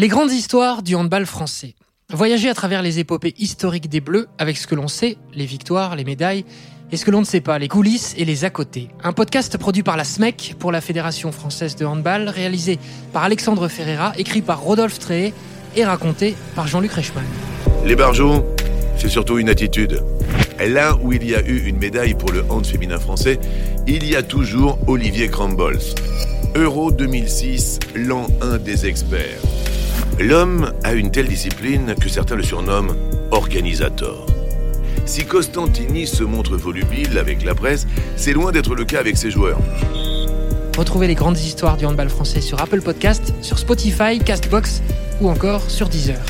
Les grandes histoires du handball français. Voyager à travers les épopées historiques des Bleus avec ce que l'on sait, les victoires, les médailles, et ce que l'on ne sait pas, les coulisses et les à côté. Un podcast produit par la SMEC pour la Fédération française de handball, réalisé par Alexandre Ferreira, écrit par Rodolphe Tréhé et raconté par Jean-Luc Reichmann. Les barjots, c'est surtout une attitude. Là où il y a eu une médaille pour le hand féminin français, il y a toujours Olivier Crambols. Euro 2006, l'an 1 des experts. L'homme a une telle discipline que certains le surnomment organisateur. Si Costantini se montre volubile avec la presse, c'est loin d'être le cas avec ses joueurs. Retrouvez les grandes histoires du handball français sur Apple Podcast, sur Spotify, Castbox ou encore sur Deezer.